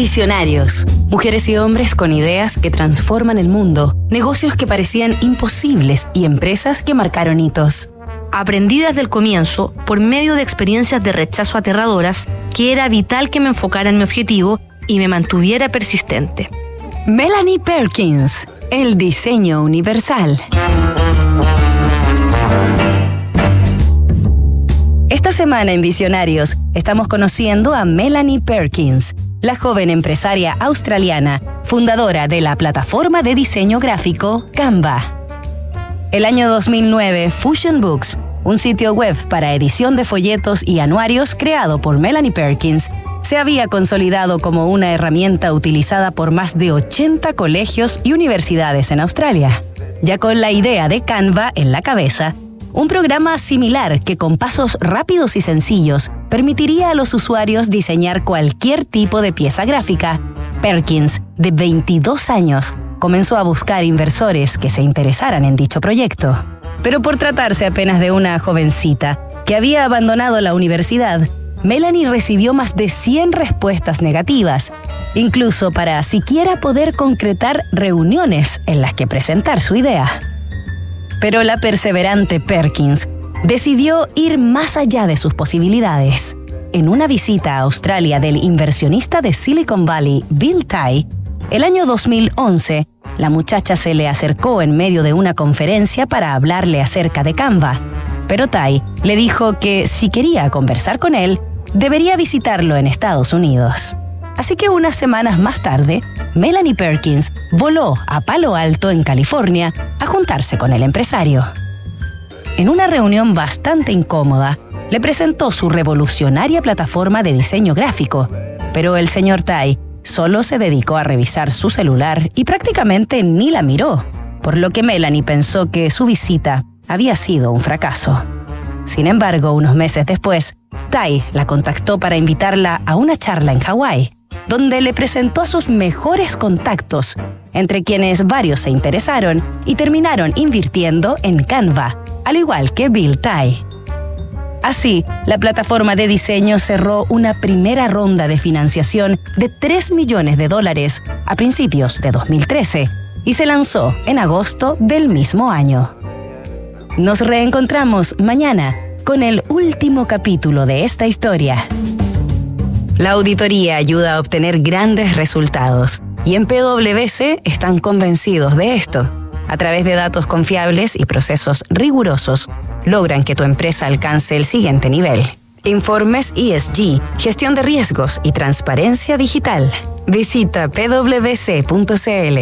Visionarios. Mujeres y hombres con ideas que transforman el mundo, negocios que parecían imposibles y empresas que marcaron hitos. Aprendí desde el comienzo, por medio de experiencias de rechazo aterradoras, que era vital que me enfocara en mi objetivo y me mantuviera persistente. Melanie Perkins, el diseño universal. Semana en Visionarios estamos conociendo a Melanie Perkins, la joven empresaria australiana, fundadora de la plataforma de diseño gráfico Canva. El año 2009, Fusion Books, un sitio web para edición de folletos y anuarios creado por Melanie Perkins, se había consolidado como una herramienta utilizada por más de 80 colegios y universidades en Australia. Ya con la idea de Canva en la cabeza, un programa similar que con pasos rápidos y sencillos permitiría a los usuarios diseñar cualquier tipo de pieza gráfica. Perkins, de 22 años, comenzó a buscar inversores que se interesaran en dicho proyecto. Pero por tratarse apenas de una jovencita que había abandonado la universidad, Melanie recibió más de 100 respuestas negativas, incluso para siquiera poder concretar reuniones en las que presentar su idea. Pero la perseverante Perkins decidió ir más allá de sus posibilidades. En una visita a Australia del inversionista de Silicon Valley, Bill Tai, el año 2011, la muchacha se le acercó en medio de una conferencia para hablarle acerca de Canva. Pero Tai le dijo que si quería conversar con él, debería visitarlo en Estados Unidos. Así que unas semanas más tarde, Melanie Perkins voló a Palo Alto, en California, a juntarse con el empresario. En una reunión bastante incómoda, le presentó su revolucionaria plataforma de diseño gráfico, pero el señor Tai solo se dedicó a revisar su celular y prácticamente ni la miró, por lo que Melanie pensó que su visita había sido un fracaso. Sin embargo, unos meses después, Tai la contactó para invitarla a una charla en Hawái, donde le presentó a sus mejores contactos, entre quienes varios se interesaron y terminaron invirtiendo en Canva, al igual que Bill Tai. Así, la plataforma de diseño cerró una primera ronda de financiación de 3 millones de dólares a principios de 2013 y se lanzó en agosto del mismo año. Nos reencontramos mañana con el último capítulo de esta historia. La auditoría ayuda a obtener grandes resultados y en PwC están convencidos de esto. A través de datos confiables y procesos rigurosos, logran que tu empresa alcance el siguiente nivel. Informes ESG, gestión de riesgos y transparencia digital. Visita pwc.cl.